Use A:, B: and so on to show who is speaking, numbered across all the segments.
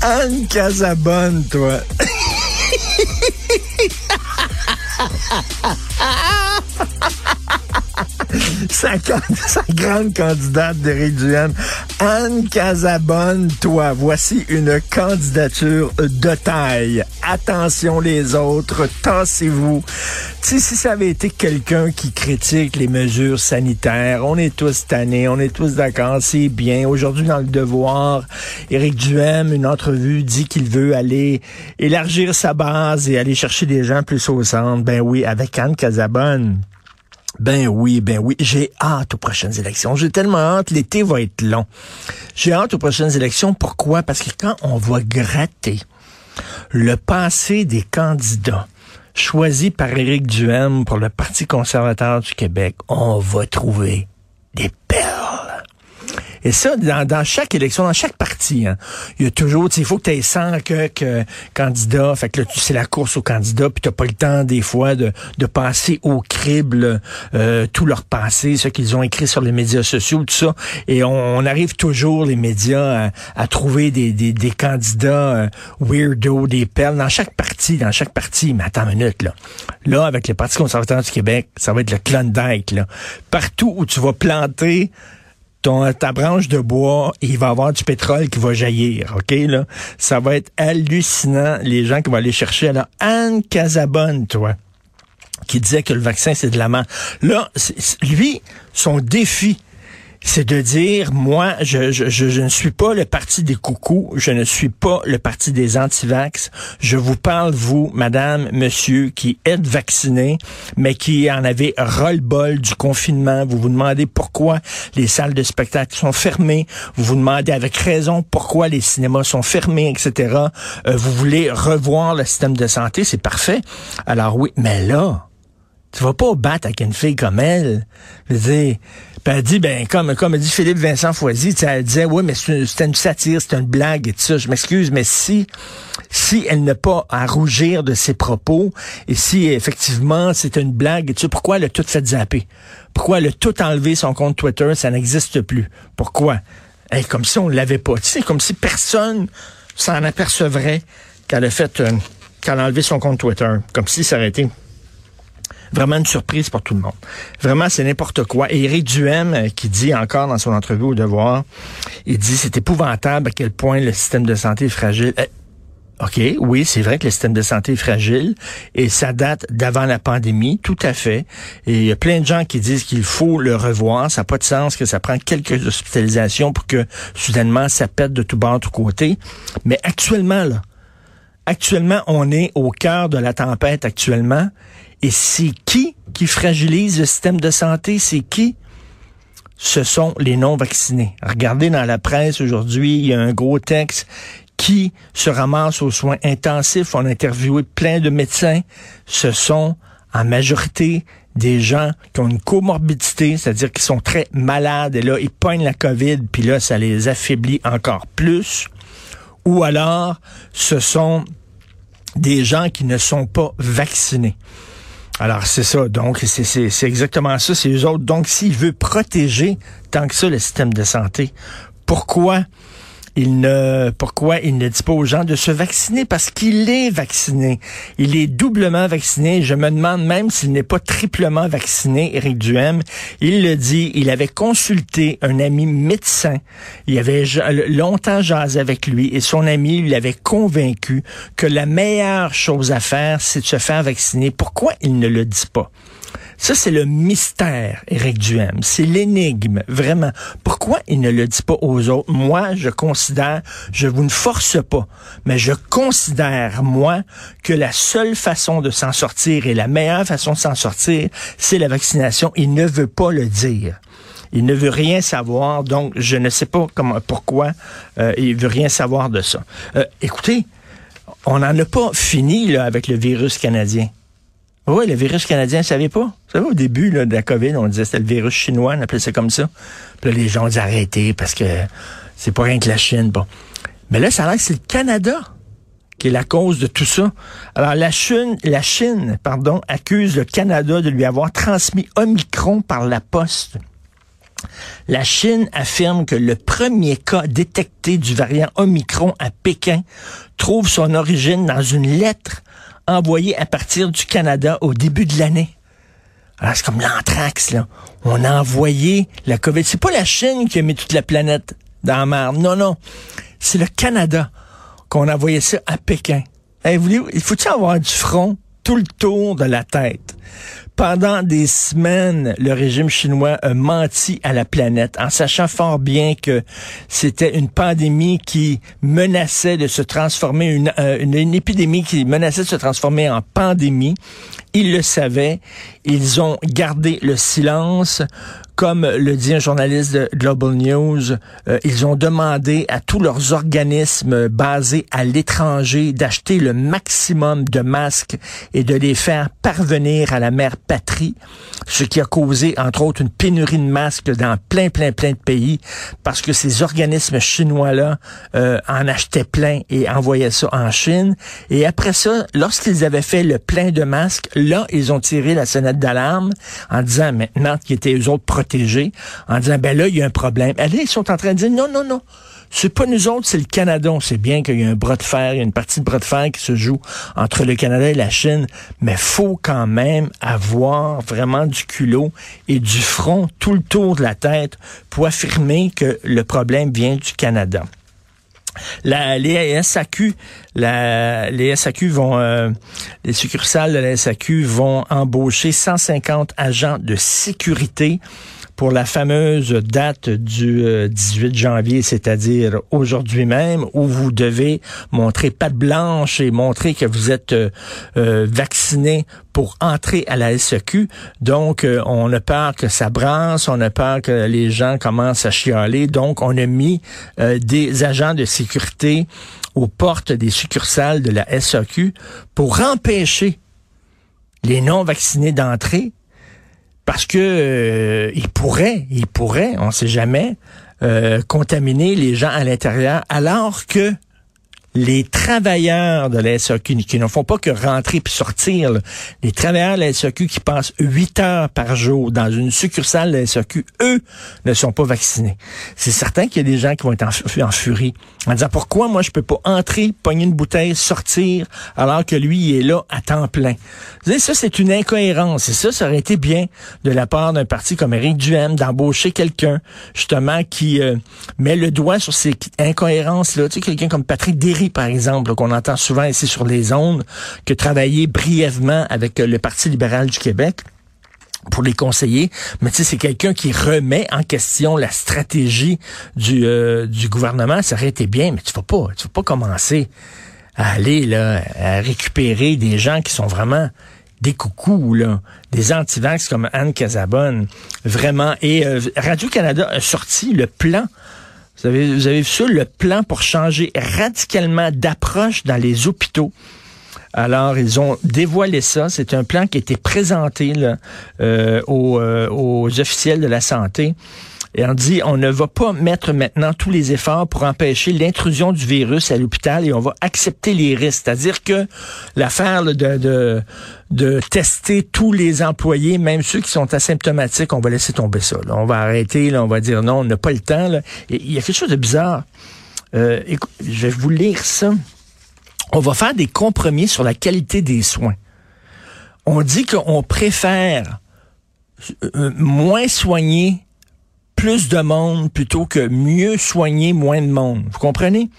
A: Anne Casabonne, toi. sa, sa grande candidate d'Éric Duhem, Anne Casabonne, toi, voici une candidature de taille. Attention les autres, tassez-vous. Si ça avait été quelqu'un qui critique les mesures sanitaires, on est tous tannés, on est tous d'accord, c'est bien. Aujourd'hui, dans le devoir, Éric Duhem, une entrevue, dit qu'il veut aller élargir sa base et aller chercher des gens plus au centre. Ben oui, avec Anne Casabonne. Ben oui, ben oui. J'ai hâte aux prochaines élections. J'ai tellement hâte. L'été va être long. J'ai hâte aux prochaines élections. Pourquoi? Parce que quand on va gratter le passé des candidats choisis par Éric Duhem pour le Parti conservateur du Québec, on va trouver des perles. Et ça, dans, dans chaque élection, dans chaque parti, hein, il y a toujours, tu sais, il faut que tu aies 100 que, que candidats. Fait que là, tu c'est la course aux candidats, puis t'as pas le temps, des fois, de, de passer au crible euh, tout leur passé, ce qu'ils ont écrit sur les médias sociaux, tout ça. Et on, on arrive toujours, les médias, à, à trouver des, des, des candidats euh, weirdo, des perles, dans chaque parti, dans chaque parti. Mais attends une minute, là. Là, avec le Parti conservateur du Québec, ça va être le Klondike, là. Partout où tu vas planter ton, ta branche de bois, il va y avoir du pétrole qui va jaillir, OK? Là? Ça va être hallucinant, les gens qui vont aller chercher. Alors, Anne Casabonne, toi, qui disait que le vaccin, c'est de la merde. Là, lui, son défi, c'est de dire, moi, je, ne suis pas le parti des coucous, je ne suis pas le parti des antivax. Je vous parle, vous, madame, monsieur, qui êtes vacciné, mais qui en avez ras-le-bol du confinement. Vous vous demandez pourquoi les salles de spectacle sont fermées. Vous vous demandez avec raison pourquoi les cinémas sont fermés, etc. Euh, vous voulez revoir le système de santé, c'est parfait. Alors oui, mais là, tu vas pas battre avec une fille comme elle. Je veux dire, puis elle dit, ben, comme, comme dit Philippe Vincent Foisy, elle disait, oui, mais c'était une satire, c'était une blague et tout ça. Je m'excuse, mais si, si elle n'a pas à rougir de ses propos, et si effectivement c'est une blague et tout ça, pourquoi elle a tout fait zapper? Pourquoi elle a tout enlevé son compte Twitter? Ça n'existe plus. Pourquoi? Comme si on l'avait pas. Tu sais, comme si personne s'en apercevrait qu'elle a fait, euh, qu'elle a enlevé son compte Twitter. Comme si ça aurait été Vraiment une surprise pour tout le monde. Vraiment, c'est n'importe quoi. Et Éric Duhem, euh, qui dit encore dans son entrevue au Devoir, il dit c'est épouvantable à quel point le système de santé est fragile. Euh, OK, oui, c'est vrai que le système de santé est fragile et ça date d'avant la pandémie, tout à fait. Et il y a plein de gens qui disent qu'il faut le revoir. Ça n'a pas de sens que ça prend quelques hospitalisations pour que soudainement ça pète de tout bord, tout côté. Mais actuellement, là, actuellement, on est au cœur de la tempête actuellement. Et c'est qui qui fragilise le système de santé? C'est qui? Ce sont les non-vaccinés. Regardez dans la presse aujourd'hui, il y a un gros texte qui se ramasse aux soins intensifs. On a interviewé plein de médecins. Ce sont en majorité des gens qui ont une comorbidité, c'est-à-dire qui sont très malades et là, ils pognent la COVID, puis là, ça les affaiblit encore plus. Ou alors, ce sont des gens qui ne sont pas vaccinés. Alors, c'est ça. Donc, c'est- exactement ça. C'est eux autres. Donc, s'il veut protéger tant que ça le système de santé, pourquoi il ne, pourquoi il ne dit pas aux gens de se vacciner? Parce qu'il est vacciné. Il est doublement vacciné. Je me demande même s'il n'est pas triplement vacciné, Éric Duhem. Il le dit, il avait consulté un ami médecin. Il avait longtemps jasé avec lui et son ami lui avait convaincu que la meilleure chose à faire, c'est de se faire vacciner. Pourquoi il ne le dit pas? Ça, c'est le mystère, Éric Duhem. C'est l'énigme, vraiment. Pourquoi il ne le dit pas aux autres? Moi, je considère, je vous ne force pas, mais je considère, moi, que la seule façon de s'en sortir et la meilleure façon de s'en sortir, c'est la vaccination. Il ne veut pas le dire. Il ne veut rien savoir, donc je ne sais pas comment, pourquoi euh, il veut rien savoir de ça. Euh, écoutez, on n'en a pas fini là, avec le virus canadien. Oui, le virus canadien, vous savez pas? Vous savez, au début de la COVID, on disait que c'était le virus chinois, on appelait ça comme ça. Puis là, les gens ont dit parce que c'est pas rien que la Chine. Bon. Mais là, ça a l'air que c'est le Canada qui est la cause de tout ça. Alors, la Chine, la Chine pardon, accuse le Canada de lui avoir transmis Omicron par la poste. La Chine affirme que le premier cas détecté du variant Omicron à Pékin trouve son origine dans une lettre envoyé à partir du Canada au début de l'année. Alors, c'est comme l'anthrax, là. On a envoyé la COVID. C'est pas la Chine qui a mis toute la planète dans la merde. Non, non. C'est le Canada qu'on a envoyé ça à Pékin. Il faut-il avoir du front tout le tour de la tête? Pendant des semaines, le régime chinois a menti à la planète en sachant fort bien que c'était une pandémie qui menaçait de se transformer, une, euh, une, épidémie qui menaçait de se transformer en pandémie. Ils le savaient. Ils ont gardé le silence comme le dit un journaliste de Global News, euh, ils ont demandé à tous leurs organismes basés à l'étranger d'acheter le maximum de masques et de les faire parvenir à la mère patrie, ce qui a causé, entre autres, une pénurie de masques dans plein, plein, plein de pays, parce que ces organismes chinois-là euh, en achetaient plein et envoyaient ça en Chine. Et après ça, lorsqu'ils avaient fait le plein de masques, là, ils ont tiré la sonnette d'alarme en disant maintenant qu'ils étaient eux autres en disant, ben là, il y a un problème. Allez, ils sont en train de dire, non, non, non, c'est pas nous autres, c'est le Canada. On sait bien qu'il y a un bras de fer, il y a une partie de bras de fer qui se joue entre le Canada et la Chine, mais faut quand même avoir vraiment du culot et du front tout le tour de la tête pour affirmer que le problème vient du Canada. La, les SAQ, la, les SAQ vont, euh, les succursales de la SAQ vont embaucher 150 agents de sécurité pour la fameuse date du 18 euh, janvier, c'est-à-dire aujourd'hui même, où vous devez montrer patte blanche et montrer que vous êtes euh, euh, vacciné pour entrer à la SEQ. Donc, on a peur que ça brasse, on a peur que les gens commencent à chialer. Donc, on a mis des agents de sécurité aux portes des succursales de la SEQ pour empêcher les non-vaccinés d'entrer parce que euh, il pourrait, on ne sait jamais, euh, contaminer les gens à l'intérieur, alors que les travailleurs de la SAQ qui ne font pas que rentrer puis sortir, les travailleurs de la SAQ qui passent huit heures par jour dans une succursale de la SAQ, eux ne sont pas vaccinés. C'est certain qu'il y a des gens qui vont être en, furie en disant pourquoi moi je peux pas entrer, pogner une bouteille, sortir alors que lui il est là à temps plein? Vous savez, ça c'est une incohérence et ça ça aurait été bien de la part d'un parti comme Éric Duhem d'embaucher quelqu'un justement qui euh, met le doigt sur ces incohérences là, tu sais quelqu'un comme Patrick Derry par exemple, qu'on entend souvent ici sur les ondes, que travailler brièvement avec le Parti libéral du Québec pour les conseiller, mais tu sais, c'est quelqu'un qui remet en question la stratégie du, euh, du gouvernement. Ça aurait été bien, mais tu vas pas, tu vas pas commencer à aller là, à récupérer des gens qui sont vraiment des coucous, là, des antivax comme Anne Casabonne, vraiment. Et euh, Radio-Canada a sorti le plan vous avez, vous avez vu ça, le plan pour changer radicalement d'approche dans les hôpitaux. Alors, ils ont dévoilé ça. C'est un plan qui a été présenté euh, aux, euh, aux officiels de la santé. Et on dit, on ne va pas mettre maintenant tous les efforts pour empêcher l'intrusion du virus à l'hôpital et on va accepter les risques. C'est-à-dire que l'affaire de, de, tester tous les employés, même ceux qui sont asymptomatiques, on va laisser tomber ça. On va arrêter, on va dire non, on n'a pas le temps. Il y a quelque chose de bizarre. Euh, je vais vous lire ça. On va faire des compromis sur la qualité des soins. On dit qu'on préfère euh, moins soigner plus de monde plutôt que mieux soigner moins de monde. Vous comprenez?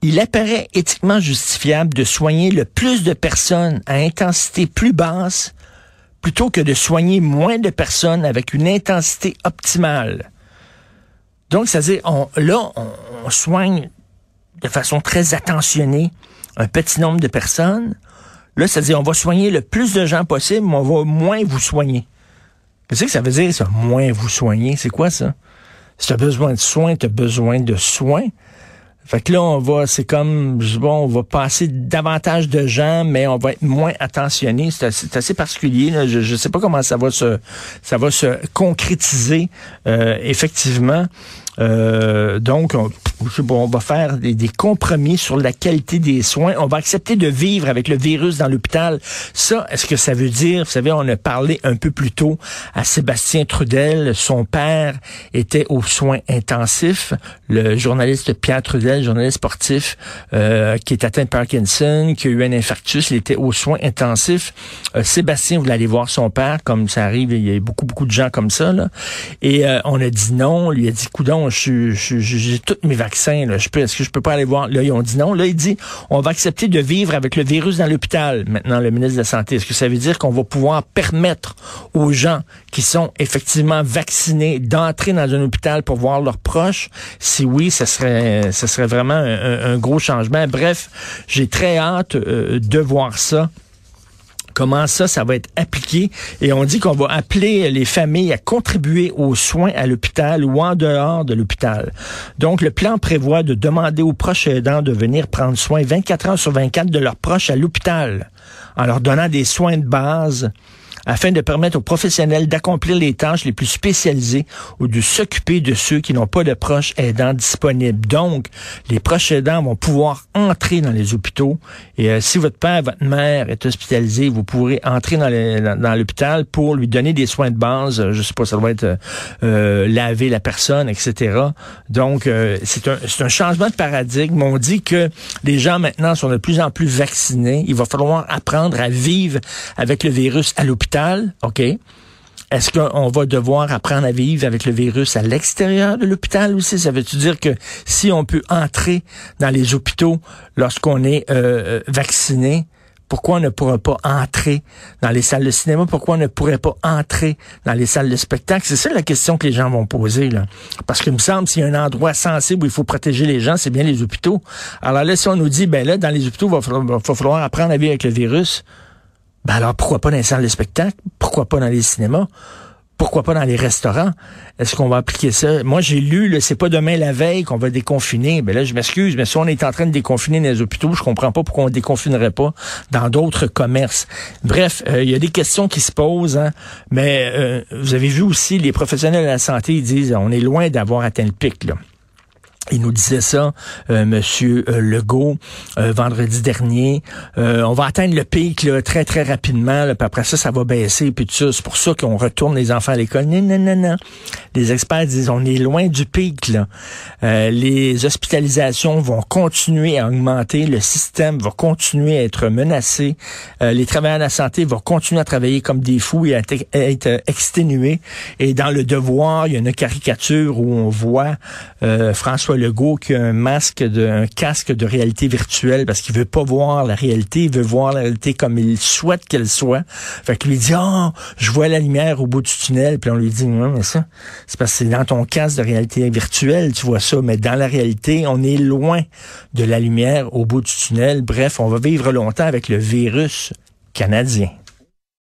A: Il apparaît éthiquement justifiable de soigner le plus de personnes à intensité plus basse plutôt que de soigner moins de personnes avec une intensité optimale. Donc, c'est-à-dire, on, là, on, soigne de façon très attentionnée un petit nombre de personnes. Là, c'est-à-dire, on va soigner le plus de gens possible, mais on va moins vous soigner. Qu'est-ce que ça veut dire, ça? Moins vous soigner? C'est quoi ça? Si tu as besoin de soins, tu besoin de soins. Fait que là, on va, c'est comme, bon, on va passer davantage de gens, mais on va être moins attentionné. C'est assez, particulier. Je ne sais pas comment ça va se, ça va se concrétiser euh, effectivement. Euh, donc, on, on va faire des, des, compromis sur la qualité des soins. On va accepter de vivre avec le virus dans l'hôpital. Ça, est-ce que ça veut dire, vous savez, on a parlé un peu plus tôt à Sébastien Trudel. Son père était aux soins intensifs. Le journaliste Pierre Trudel, journaliste sportif, euh, qui est atteint de Parkinson, qui a eu un infarctus, il était aux soins intensifs. Euh, Sébastien voulait aller voir son père, comme ça arrive, il y a beaucoup, beaucoup de gens comme ça. Là. Et euh, on a dit non. On lui a dit, coudon, j'ai tous mes est-ce que je peux pas aller voir? Là, ils ont dit non. Là, il dit, on va accepter de vivre avec le virus dans l'hôpital. Maintenant, le ministre de la Santé, est-ce que ça veut dire qu'on va pouvoir permettre aux gens qui sont effectivement vaccinés d'entrer dans un hôpital pour voir leurs proches? Si oui, ce serait, ce serait vraiment un, gros changement. Bref, j'ai très hâte euh, de voir ça comment ça, ça va être appliqué. Et on dit qu'on va appeler les familles à contribuer aux soins à l'hôpital ou en dehors de l'hôpital. Donc, le plan prévoit de demander aux proches aidants de venir prendre soin 24 heures sur 24 de leurs proches à l'hôpital en leur donnant des soins de base afin de permettre aux professionnels d'accomplir les tâches les plus spécialisées ou de s'occuper de ceux qui n'ont pas de proches aidants disponibles. Donc, les proches aidants vont pouvoir entrer dans les hôpitaux et euh, si votre père, votre mère est hospitalisé, vous pourrez entrer dans, l'hôpital pour lui donner des soins de base. Je sais pas, ça doit être euh, euh, laver la personne, etc. Donc, c'est un, un changement de paradigme. On dit que les gens maintenant sont de plus en plus vaccinés. Il va falloir apprendre à vivre avec le virus à l'hôpital OK? Est-ce qu'on va devoir apprendre à vivre avec le virus à l'extérieur de l'hôpital aussi? Ça veut-tu dire que si on peut entrer dans les hôpitaux lorsqu'on est euh, euh, vacciné, pourquoi on ne pourra pas entrer dans les salles de cinéma? Pourquoi on ne pourrait pas entrer dans les salles de spectacle? C'est ça la question que les gens vont poser. Là. Parce qu'il me semble s'il y a un endroit sensible où il faut protéger les gens, c'est bien les hôpitaux. Alors là, si on nous dit, ben là, dans les hôpitaux, il va falloir apprendre à vivre avec le virus, ben alors pourquoi pas dans les salles de spectacle? Pourquoi pas dans les cinémas? Pourquoi pas dans les restaurants? Est-ce qu'on va appliquer ça? Moi, j'ai lu, c'est pas demain la veille qu'on va déconfiner. Ben là, je m'excuse, mais si on est en train de déconfiner dans les hôpitaux, je comprends pas pourquoi on déconfinerait pas dans d'autres commerces. Bref, euh, il y a des questions qui se posent, hein, mais euh, vous avez vu aussi, les professionnels de la santé, ils disent, on est loin d'avoir atteint le pic, là. Il nous disait ça, euh, Monsieur euh, Legault, euh, vendredi dernier. Euh, on va atteindre le pic là, très très rapidement. Là, puis après ça, ça va baisser. Puis tout ça, c'est pour ça qu'on retourne les enfants à l'école. Non non non non. Les experts disent on est loin du pic. Là. les hospitalisations vont continuer à augmenter. Le système va continuer à être menacé. les travailleurs de la santé vont continuer à travailler comme des fous et à être exténués. Et dans le devoir, il y a une caricature où on voit François Legault qui a un masque, de, un casque de réalité virtuelle parce qu'il veut pas voir la réalité, il veut voir la réalité comme il souhaite qu'elle soit. Fait qu'il lui dit, oh, je vois la lumière au bout du tunnel. Puis on lui dit, non, mais ça, c'est parce que c'est dans ton casque de réalité virtuelle, tu vois ça. Mais dans la réalité, on est loin de la lumière au bout du tunnel. Bref, on va vivre longtemps avec le virus canadien.